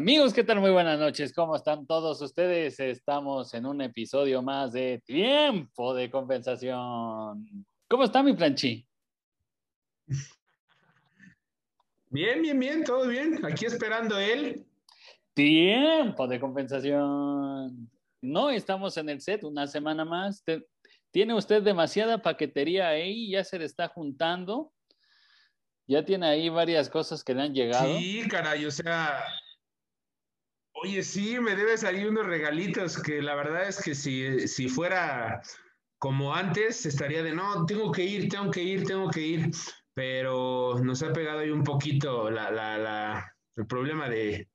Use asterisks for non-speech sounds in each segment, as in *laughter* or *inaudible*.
Amigos, ¿qué tal? Muy buenas noches. ¿Cómo están todos ustedes? Estamos en un episodio más de Tiempo de Compensación. ¿Cómo está mi planchi? Bien, bien, bien, todo bien. Aquí esperando él. Tiempo de compensación. No estamos en el set una semana más. Tiene usted demasiada paquetería ahí, ya se le está juntando. Ya tiene ahí varias cosas que le han llegado. Sí, caray, o sea, oye, sí, me debe salir unos regalitos que la verdad es que si, si fuera como antes, estaría de, no, tengo que ir, tengo que ir, tengo que ir, pero nos ha pegado ahí un poquito la, la, la, el problema de,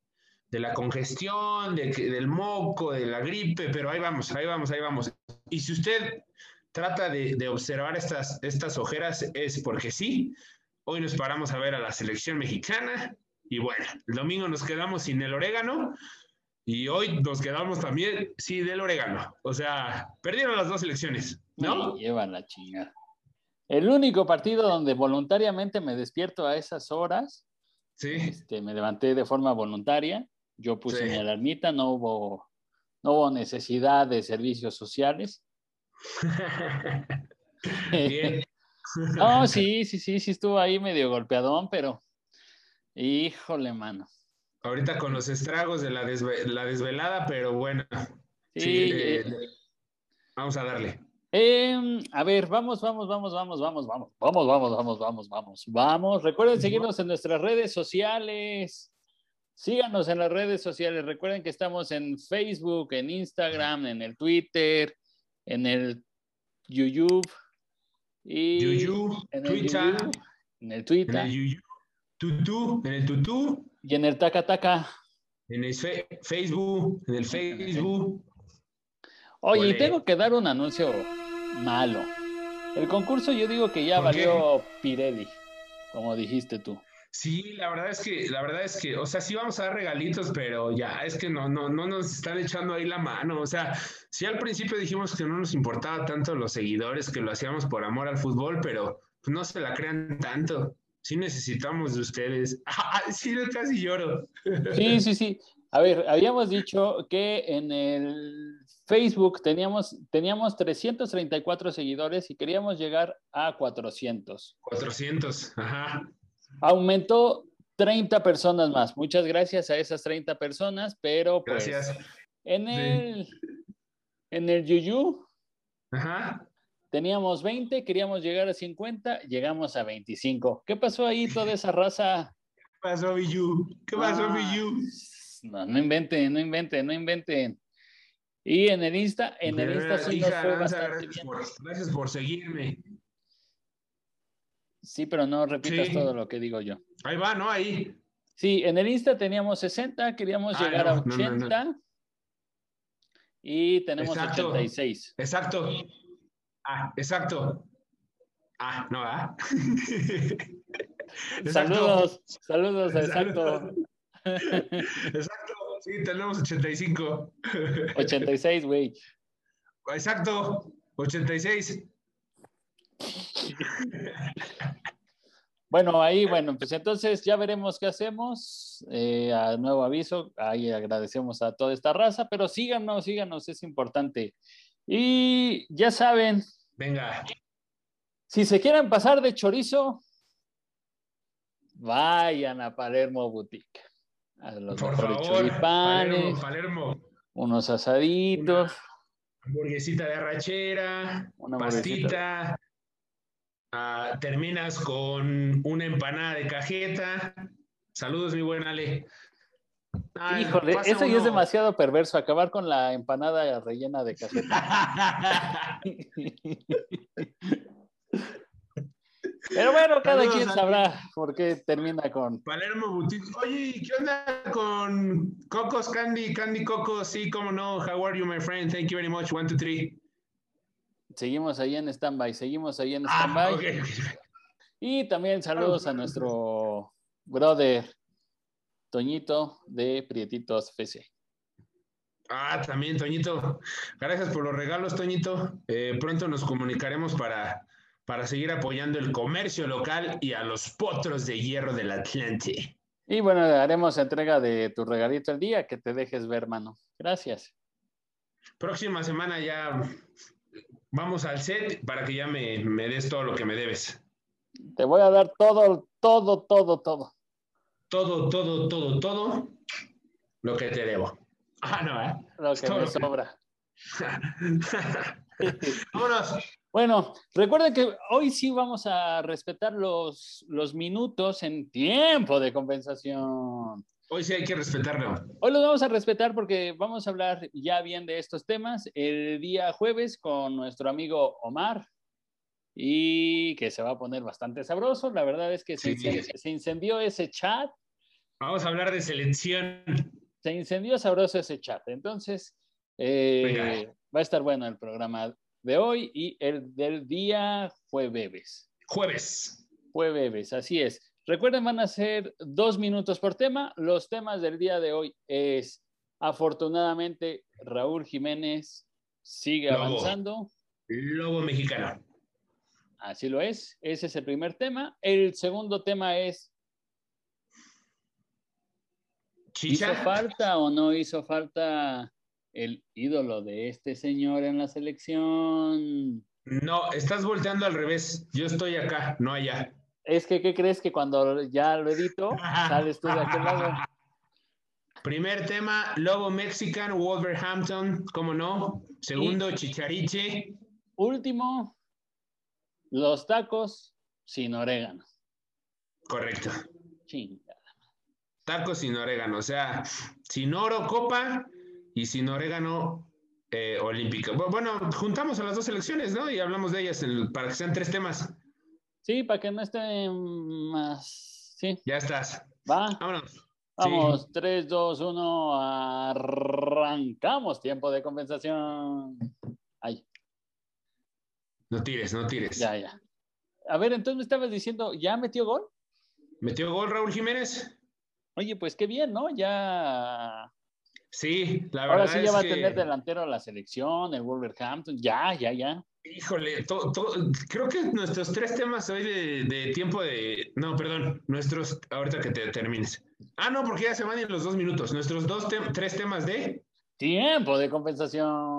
de la congestión, de, del moco, de la gripe, pero ahí vamos, ahí vamos, ahí vamos. Y si usted trata de, de observar estas, estas ojeras, es porque sí, Hoy nos paramos a ver a la selección mexicana y bueno, el domingo nos quedamos sin el orégano y hoy nos quedamos también sin el orégano. O sea, perdieron las dos selecciones, ¿no? llevan la chingada. El único partido donde voluntariamente me despierto a esas horas, sí. Este, me levanté de forma voluntaria, yo puse mi alarmita, no hubo, no hubo necesidad de servicios sociales. *laughs* Bien. *laughs* No, sí, sí, sí, sí estuvo ahí medio golpeadón, pero híjole, mano. Ahorita con los estragos de la, desvelada, pero bueno. Sí. Eh, vamos a darle. Em, a ver, vamos, vamos, vamos, vamos, vamos, vamos, vamos, vamos, vamos, vamos, vamos, vamos. Recuerden seguirnos en nuestras redes sociales. Síganos en las redes sociales. Recuerden que estamos en Facebook, en Instagram, en el Twitter, en el YouTube. Y en el Twitter. En el Twitter. En el Tutu, en el Tutu. Y en el Taca Taca. En el Facebook, en el Facebook. Oye, tengo que dar un anuncio malo. El concurso yo digo que ya valió Pirelli, como dijiste tú. Sí, la verdad es que, la verdad es que, o sea, sí vamos a dar regalitos, pero ya es que no, no, no nos están echando ahí la mano. O sea, sí al principio dijimos que no nos importaba tanto los seguidores, que lo hacíamos por amor al fútbol, pero no se la crean tanto. Sí necesitamos de ustedes. *laughs* Ah, sí, casi lloro. Sí, sí, sí. A ver, habíamos dicho que en el Facebook teníamos, teníamos 334 seguidores y queríamos llegar a 400. 400, ajá. Aumentó 30 personas más. Muchas gracias a esas 30 personas, pero pues gracias. en el en el Yuyu teníamos 20, queríamos llegar a 50, llegamos a 25. ¿Qué pasó ahí toda esa raza? ¿Qué pasó, Biyu? ¿Qué pasó, ah, No, no inventen, no inventen, no inventen. Y en el Insta, en el Insta sí nos fue bastante gracias por seguirme. Sí, pero no repitas todo lo que digo yo. Ahí va, ¿no? Ahí. Sí, en el Insta teníamos 60, queríamos ah, llegar a 80 y tenemos 86. Exacto. Ah, exacto. Ah, no, ¿ah? *laughs* saludos, saludos, exacto. *laughs* Exacto, sí, tenemos 85. 86, *laughs* güey. Exacto, 86. Bueno, ahí, bueno, pues entonces ya veremos qué hacemos. Eh, a nuevo aviso, ahí agradecemos a toda esta raza, pero síganos, síganos, es importante. Y ya saben. Venga. Si se quieren pasar de chorizo, vayan a Palermo Boutique. A los Por favor, Palermo, Palermo. unos asaditos. hamburguesita de arrachera, una pastita. Ah, terminas con una empanada de cajeta. Saludos, mi buen Ale. Híjole, eso ya es demasiado perverso, acabar con la empanada rellena de cajeta. *laughs* Pero bueno, cada quien sabrá por qué termina con. Palermo Boutique. Oye, ¿qué onda con Cocos Candy? Candy Cocos, sí, cómo no. How are you, my friend? Thank you very much. One, two, three. Seguimos ahí en stand-by, seguimos ahí en ah, stand-by. Y también saludos a nuestro brother Toñito de Prietitos FC. Ah, también, Toñito. Gracias por los regalos, Toñito. Eh, pronto nos comunicaremos para, para seguir apoyando el comercio local y a los potros de hierro del Atlante. Y bueno, haremos entrega de tu regalito el día que te dejes ver, mano. Gracias. Próxima semana ya vamos al set para que ya me, me des todo lo que me debes. Te voy a dar todo, todo, todo, todo. Todo, todo, todo, todo lo que te debo. Ah, no, ¿eh? Lo que Todo me lo que- sobra. *laughs* Vámonos. Bueno, recuerden que hoy sí vamos a respetar los, los minutos en tiempo de compensación. Hoy sí hay que respetarlo. Hoy los vamos a respetar porque vamos a hablar ya bien de estos temas el día jueves con nuestro amigo Omar y que se va a poner bastante sabroso. La verdad es que se, Sí. incendió, se incendió ese chat, Vamos a hablar de selección. se incendió sabroso ese chat. Entonces, eh, va a estar bueno el programa de hoy y el del día jueves. Jueves. Jueves, así es. Recuerden, van a ser dos minutos por tema. Los temas del día de hoy es, afortunadamente, Raúl Jiménez sigue Lobo. avanzando. Lobo mexicano. Así lo es. Ese es el primer tema. El segundo tema es, Chicha. ¿hizo falta o no hizo falta el ídolo de este señor en la selección? No, estás volteando al revés. Yo estoy acá, no allá. Es que, ¿qué crees que cuando ya lo edito, *laughs* sales tú de aquel lado? Primer tema, Lobo Mexican, Wolverhampton, ¿cómo no? Segundo, Chichariche. Último, los tacos sin orégano. Correcto. Chinga. Tacos sin orégano, o sea, sin oro, copa y sin orégano eh, olímpico. Bu- Bueno, juntamos a las dos selecciones, ¿no? Y hablamos de ellas el- para que sean tres temas. Sí, para que no esté más. Sí, Ya estás. va. Vámonos. Vamos, 3, 2, 1, arrancamos. Tiempo de compensación. Ay, No tires, no tires. ya, ya. A ver, entonces me estabas diciendo, ¿ya metió gol? ¿Metió gol Raúl Jiménez? Oye, pues qué bien, ¿no? Ya. Sí, la verdad Ahora sí ya es va que, a tener delantero a la selección, el Wolverhampton. Ya, ya, ya. híjole, to- to- creo que nuestros tres temas hoy de, de tiempo de, no, perdón, nuestros, ahorita que te termines. Ah, no, porque ya se van en los dos minutos. Nuestros dos, tres temas de, Tiempo de compensación.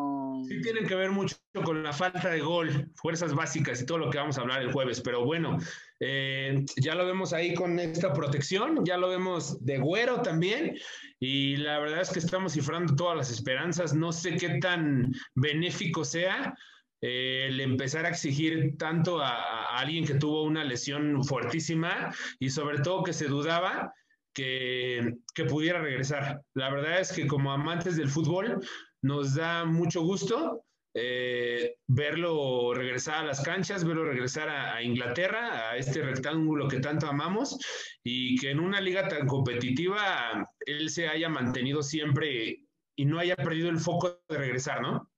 Sí tienen que ver mucho con la falta de gol, fuerzas básicas y todo lo que vamos a hablar el jueves, pero bueno, eh, ya lo vemos ahí con esta protección, ya lo vemos de güero también, y la verdad es que estamos cifrando todas las esperanzas, no sé qué tan benéfico sea eh, el empezar a exigir tanto a, alguien que tuvo una lesión fuertísima y sobre todo que se dudaba que, que pudiera regresar. La verdad es que como amantes del fútbol nos da mucho gusto eh, verlo regresar a las canchas, verlo regresar a, a Inglaterra, a este rectángulo que tanto amamos, y que en una liga tan competitiva él se haya mantenido siempre y no haya perdido el foco de regresar, ¿no?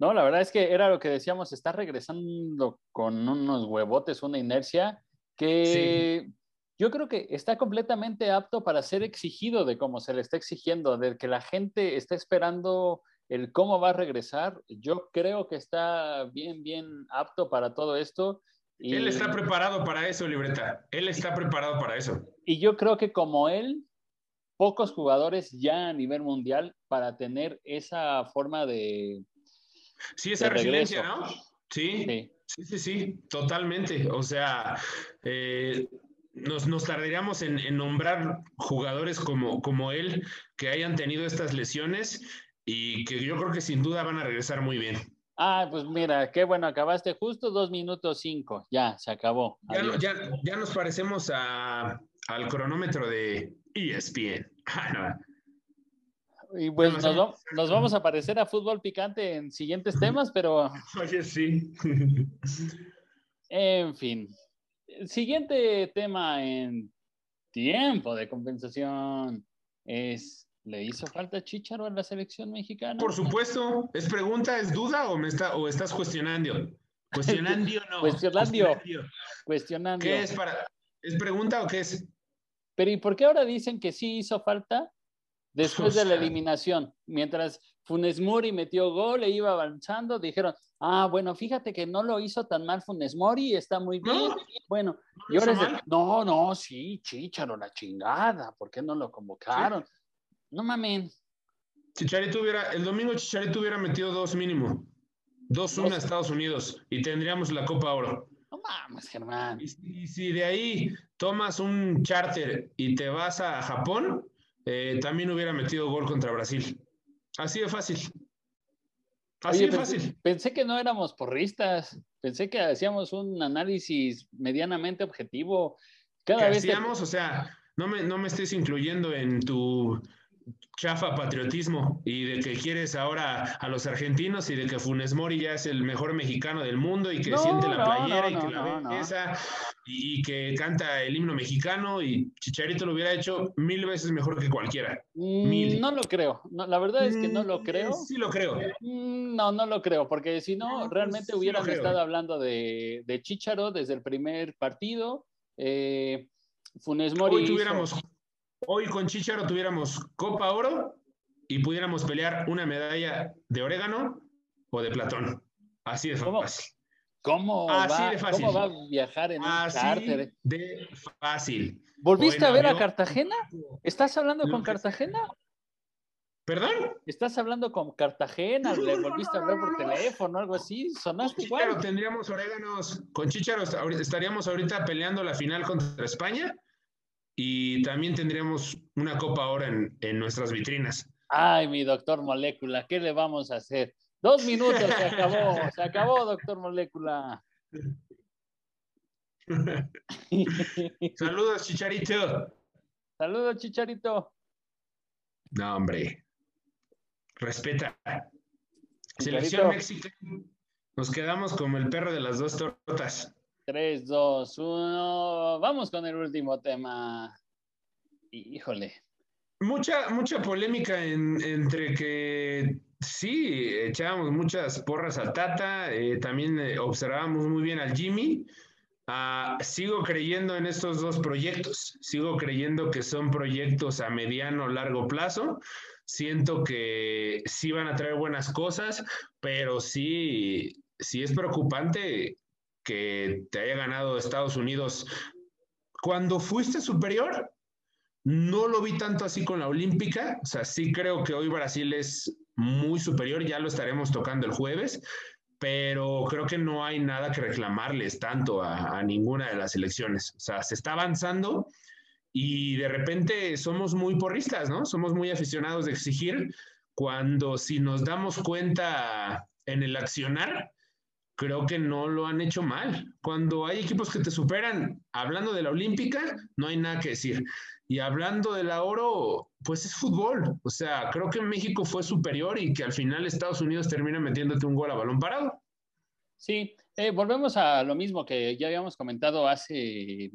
No, la verdad es que era lo que decíamos, está regresando con unos huevotes, una inercia que yo creo que está completamente apto para ser exigido de cómo se le está exigiendo, de que la gente está esperando el cómo va a regresar. Yo creo que está bien, bien apto para todo esto. Y, Él está preparado para eso, Libreta. Él está preparado para eso. y yo creo que como él, pocos jugadores ya a nivel mundial para tener esa forma de... Sí, esa De resiliencia. ¿no? Sí, sí. sí, sí, sí, totalmente. O sea, eh, nos, nos tardaríamos en, en nombrar jugadores como, como él que hayan tenido estas lesiones y que yo creo que sin duda van a regresar muy bien. Ah, pues mira, qué bueno, acabaste justo dos minutos cinco. Ya, se acabó. Ya, no- ya, ya nos parecemos a, al cronómetro de ESPN. *laughs* Ah. Y pues Bueno, nos, va- nos vamos a parecer a fútbol picante en siguientes temas, pero *laughs* Oye, sí. *laughs* en fin. El siguiente tema en tiempo de compensación es, ¿le hizo falta Chicharo a la selección mexicana? Por supuesto, ¿es pregunta, es duda o, me está, o estás cuestionando? Cuestionando no. Cuestionando. Cuestionando. ¿Qué es para? ¿Es pregunta o qué es? Pero ¿y por qué ahora dicen que sí hizo falta después *laughs* O de la eliminación? Mientras Funes Mori metió gol e iba avanzando, dijeron, ah, bueno, fíjate que no lo hizo tan mal Funes Mori, está muy bien. bueno, y ahora es de, no, no, sí, Chicharo, la chingada, ¿por qué no lo convocaron? No mamen. Chicharito hubiera, el domingo Chicharito hubiera metido dos mínimo. Dos una a Estados Unidos y tendríamos la Copa Oro. No mames, Germán. Y, si de ahí tomas un charter y te vas a Japón, eh, también hubiera metido gol contra Brasil. Así de fácil. Así de fácil. Pensé que no éramos porristas. Pensé que hacíamos un análisis medianamente objetivo. Cada vez hacíamos, o sea, no me, no me estés incluyendo en tu chafa patriotismo y de que quieres ahora a los argentinos y de que Funes Mori ya es el mejor mexicano del mundo y que siente la playera y que la belleza y, que canta el himno mexicano y Chicharito lo hubiera hecho mil veces mejor que cualquiera. Mm, no lo creo. la verdad es que no lo mm, creo. Sí lo creo. Mm, no, no lo creo, porque si no, realmente hubieran estado hablando de, de Chicharo desde el primer partido. Eh, Funes Mori. Hoy tuviéramos hoy con Chicharo tuviéramos Copa Oro y pudiéramos pelear una medalla de orégano o de platón. Así de fácil. ¿Cómo, va, ¿Cómo va a viajar en un Así de fácil. ¿Volviste a ver a Cartagena? ¿Estás hablando con Cartagena? ¿Perdón? ¿Estás hablando con Cartagena? ¿Le volviste a hablar por teléfono o algo así? ¿Sonaste igual? tendríamos oréganos. Con Chicharo estaríamos ahorita peleando la final contra España y también tendríamos una copa ahora en, en nuestras vitrinas. Ay, mi doctor Molécula, ¿qué le vamos a hacer? Dos minutos, se acabó, se acabó, doctor Molécula. *laughs* Saludos, Chicharito. Saludos, Chicharito. No, hombre. Respeta. Selección México. Nos quedamos como el perro de las dos tortas. 3, 2, 1. Vamos con el último tema. Híjole. Mucha, mucha polémica entre que sí, echábamos muchas porras al Tata, eh, también eh, observábamos muy bien al Jimmy. Ah, sigo creyendo en estos dos proyectos, sigo creyendo que son proyectos a mediano largo plazo. Siento que sí van a traer buenas cosas, pero sí, sí es preocupante que te haya ganado Estados Unidos. Cuando fuiste superior, no lo vi tanto así con la Olímpica. O sea, sí creo que hoy Brasil es muy superior, ya lo estaremos tocando el jueves, pero creo que no hay nada que reclamarles tanto a, ninguna de las elecciones. O sea, se está avanzando y de repente somos muy porristas, ¿no? Somos muy aficionados de exigir cuando si nos damos cuenta en el accionar, creo que no lo han hecho mal. Cuando hay equipos que te superan, hablando de la olímpica, no hay nada que decir. Y hablando de la oro, pues es fútbol. O sea, creo que México fue superior y que al final Estados Unidos termina metiéndote un gol a balón parado. Sí, eh, volvemos a lo mismo que ya habíamos comentado hace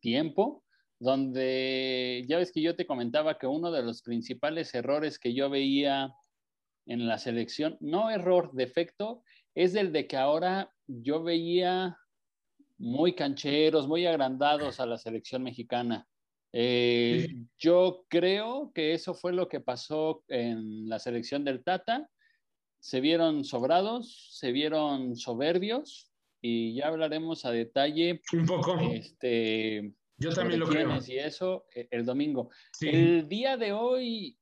tiempo, donde ya ves que yo te comentaba que uno de los principales errores que yo veía en la selección, no error, defecto, es el de que ahora yo veía muy cancheros, muy agrandados a la selección mexicana. Eh, yo creo que eso fue lo que pasó en la selección del Tata. Se vieron sobrados, se vieron soberbios y ya hablaremos a detalle. Un poco. Este, yo también lo creo. Y eso eh, el domingo. El día de hoy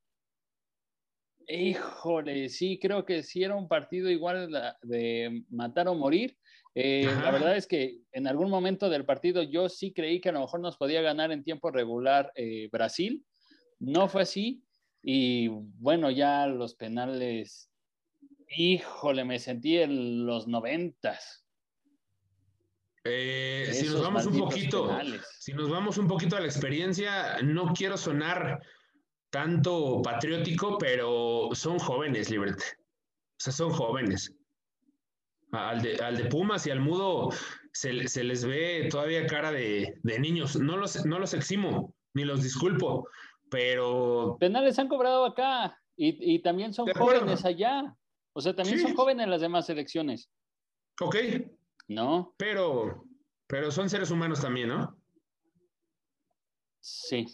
Híjole, sí, creo que sí era un partido igual de matar o morir. Eh, la verdad es que en algún momento del partido yo sí creí que a lo mejor nos podía ganar en tiempo regular eh, Brasil. No fue así. Y bueno, ya los penales, híjole, me sentí en los noventas. Eh, si nos vamos un poquito, si nos vamos un poquito a la experiencia, no quiero sonar tanto patriótico, pero son jóvenes, Librete. O sea, son jóvenes. Al de, Pumas y al Mudo se, les ve todavía cara de, niños. No los, no los eximo, ni los disculpo, pero... Penales han cobrado acá y, también son jóvenes allá. O sea, también son jóvenes las demás elecciones. Ok. ¿No? Pero, pero son seres humanos también, ¿no? Sí.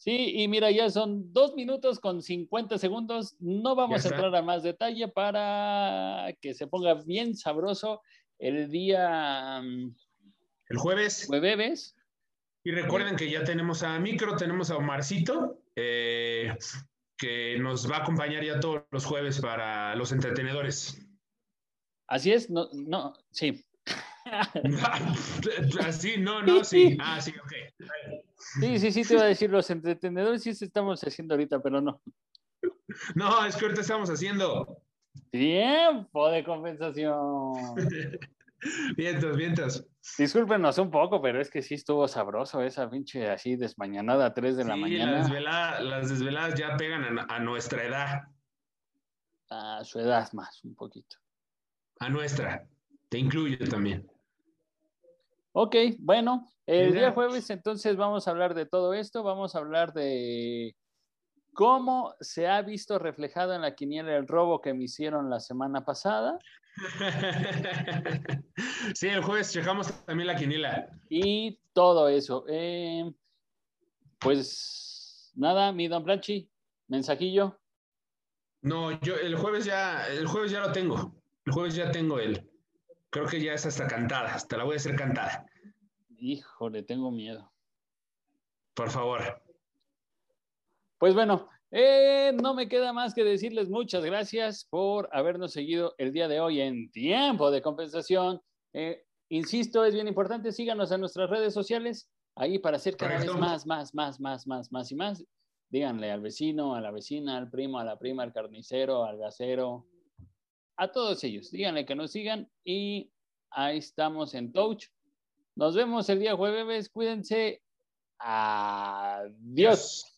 Sí, y mira, ya son dos minutos con 50 segundos. No vamos a entrar a más detalle para que se ponga bien sabroso el día. Mm, el jueves. Jueves. Y recuerden que ya tenemos a Micro, tenemos a Omarcito, eh, que nos va a acompañar ya todos los jueves para los entretenedores. Así es, no, no, sí. *laughs* Así, no, no, sí. *laughs* Ah, sí, ok. Sí, sí, sí, te iba a decir, los entretenedores sí estamos haciendo ahorita, pero no. No, es que ahorita estamos haciendo. Tiempo de compensación. *laughs* vientos, vientos. Discúlpenos un poco, pero es que sí estuvo sabroso esa pinche así desmañanada a 3 de la mañana. las desveladas ya pegan a, a, nuestra edad. A su edad más, un poquito. A nuestra. Te incluye también. Ok, bueno, el día jueves entonces vamos a hablar de todo esto, vamos a hablar de cómo se ha visto reflejado en la quiniela el robo que me hicieron la semana pasada. *laughs* sí, el jueves checamos también la quiniela. Y todo eso. Eh, pues nada, mi don Planchi, mensajillo. No, yo el jueves ya, el jueves ya lo tengo. El jueves ya tengo el, Creo que ya es hasta cantada, hasta la voy a hacer cantada. Híjole, tengo miedo. Por favor. Pues bueno, eh, no me queda más que decirles muchas gracias por habernos seguido el día de hoy en tiempo de compensación. Eh, insisto, es bien importante, síganos en nuestras redes sociales, ahí para hacer cada vez más, más, más, más, más, más y más. Díganle al vecino, a la vecina, al primo, a la prima, al carnicero, al gasero, a todos ellos. Díganle que nos sigan y ahí estamos en touch. Nos vemos el día jueves. Cuídense. Adiós.